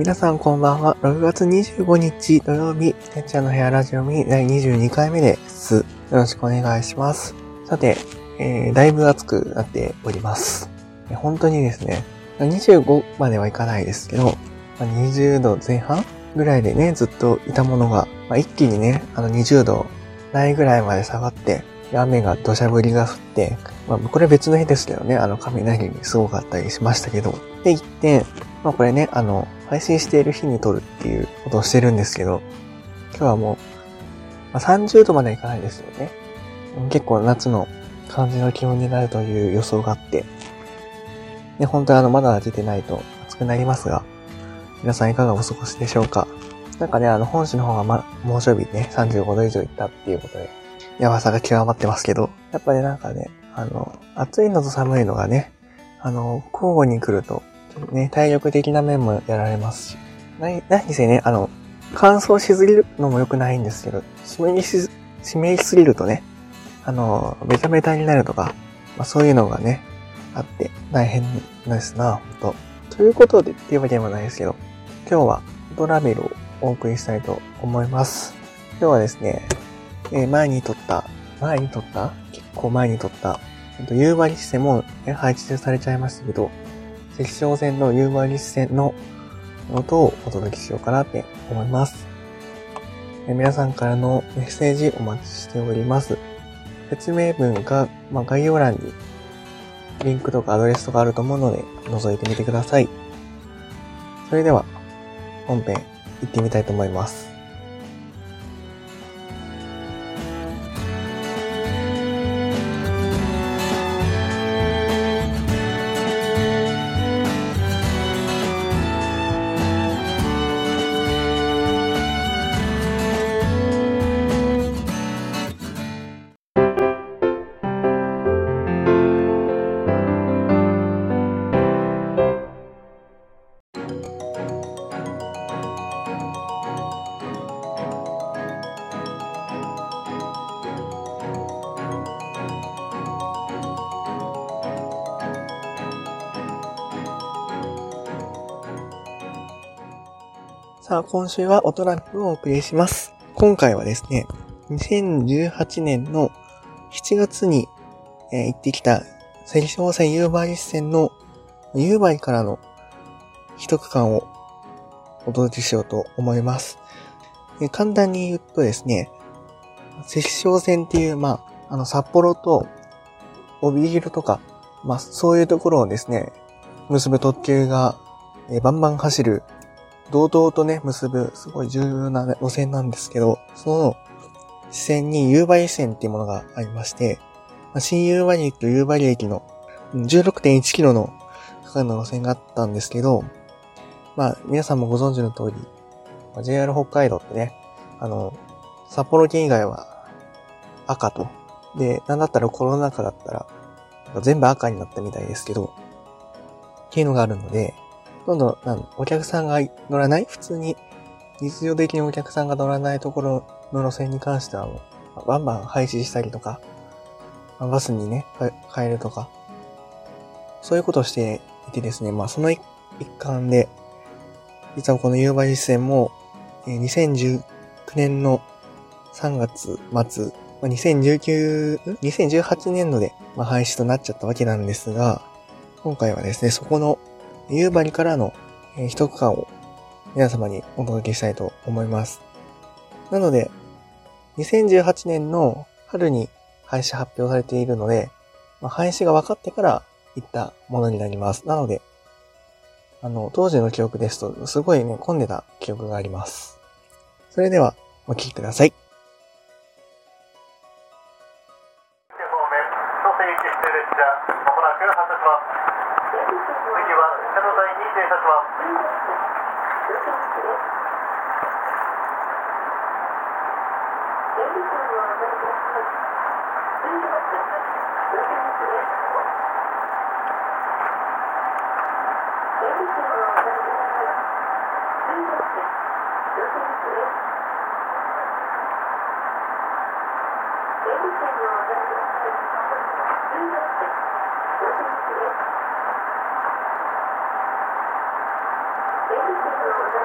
皆さんこんばんは。6月25日土曜日、てっちゃんの部屋ラジオに第22回目です。よろしくお願いします。さて、えー、だいぶ暑くなっております。本当にですね、25まではいかないですけど、20度前半ぐらいでね、ずっといたものが、まあ、一気にね、あの20度ないぐらいまで下がって、雨が土砂降りが降って、まあ、これ別の日ですけどね、あの、雷にすごかったりしましたけど、で、一点、まあ、これね、あの、配信している日に撮るっていうことをしてるんですけど、今日はもう、まあ、30度までいかないですよね。結構夏の感じの気温になるという予想があって、で、本当にあの、まだ出てないと暑くなりますが、皆さんいかがお過ごしでしょうか？なんかね、あの、本市の方がま、猛暑日ね、35度以上いったっていうことで、やばさが極まってますけど、やっぱりなんかね、あの、暑いのと寒いのがね、あの、交互に来ると、ね、体力的な面もやられますし、何、何せね、あの、乾燥しすぎるのも良くないんですけど、湿りし、湿りすぎるとね、あの、ベタベタになるとか、まあそういうのがね、あって大変ですな、ほんと。ということでっていうわけでもないですけど、今日はトラベルをお送りしたいと思います。今日はですね、えー、前に撮った、前に撮った？結構前に撮った、えっと、夕張線も、ね、配置されちゃいましたけど、赤小線の夕張線の音をお届けしようかなって思います。え、皆さんからのメッセージお待ちしております。説明文が、まあ、概要欄にリンクとかアドレスとかあると思うので、覗いてみてください。それでは、本編行ってみたいと思います。さあ、今週はオトラップをお送りします。今回はですね、2018年の7月に、えー、行ってきた青少線夕張線の夕張からの一区間をお届けしようと思います。えー、簡単に言うとですね、赤小線っていう、まあ、あの、札幌と帯広とか、まあ、そういうところをですね、結ぶ特急が、えー、バンバン走る堂々とね、結ぶ、すごい重要な路線なんですけど、その、支線に夕張線っていうものがありまして、新夕張駅と夕張駅の16.1キロの区間の路線があったんですけど、まあ、皆さんもご存知の通り、JR 北海道ってね、あの、札幌県以外は赤と、で、なんだったらコロナ禍だったら、全部赤になったみたいですけど、っていうのがあるので、どんどん、なんお客さんが乗らない？普通に、日常的にお客さんが乗らないところの路線に関しては、バンバン廃止したりとか、バスにね、変えるとか、そういうことをしていてですね、まあその一環で、実はこの夕張線も、2019年の3月末、2019、2018年度で廃止となっちゃったわけなんですが、今回はですね、そこの夕張からの、えー、一区間を皆様にお届けしたいと思います。なので、2018年の春に廃止発表されているので、まあ、廃止が分かってから行ったものになります。なので、あの、当時の記憶ですと、すごいね、混んでた記憶があります。それでは、お聴きください。次は下の台に停車します。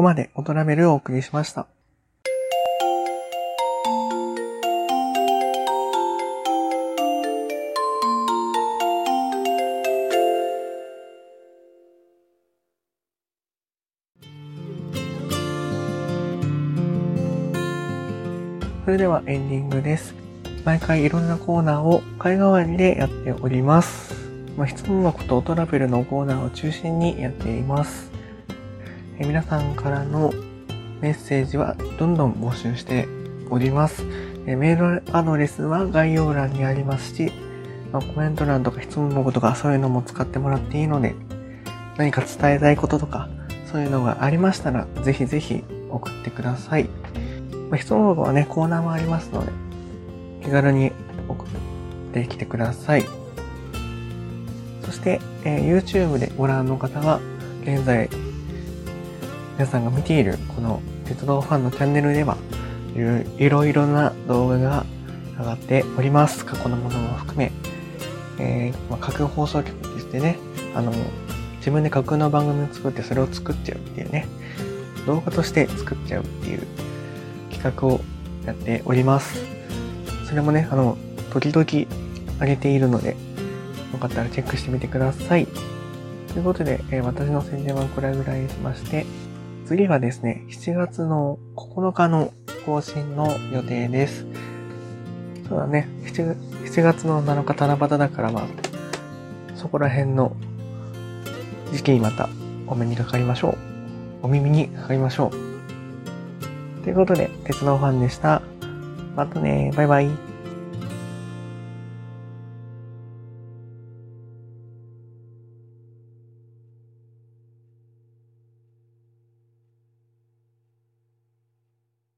こまでオトラベルをお送りしました。それではエンディングです。毎回いろんなコーナーを会代わりでやっております。まあ、質問箱とトラベルのコーナーを中心にやっています。え皆さんからのメッセージはどんどん募集しております。えメールアドレスは概要欄にありますし、まあ、コメント欄とか質問箱とかそういうのも使ってもらっていいので、何か伝えたいこととか、そういうのがありましたら、ぜひぜひ送ってください。まあ、質問箱はね、コーナーもありますので、気軽に送ってきてください。そして、えー、YouTube でご覧の方は、現在皆さんが見ているこの鉄道ファンのチャンネルでは、いろいろな動画が上がっております。過去のものも含め。えー、まあ、架空放送局でしてね、あの、自分で架空の番組を作ってそれを作っちゃうっていうね、動画として作っちゃうっていう企画をやっております。それもね、あの、時々上げているので、よかったらチェックしてみてください。ということで、えー、私の宣伝はこれぐらいにしまして、次はですね、7月の9日の更新の予定です。そうだね、7, 7月の7日七夕だからまあ、そこら辺の時期にまたお目にかかりましょう。お耳にかかりましょう。ということで、鉄道ファンでした。またね、バイバイ。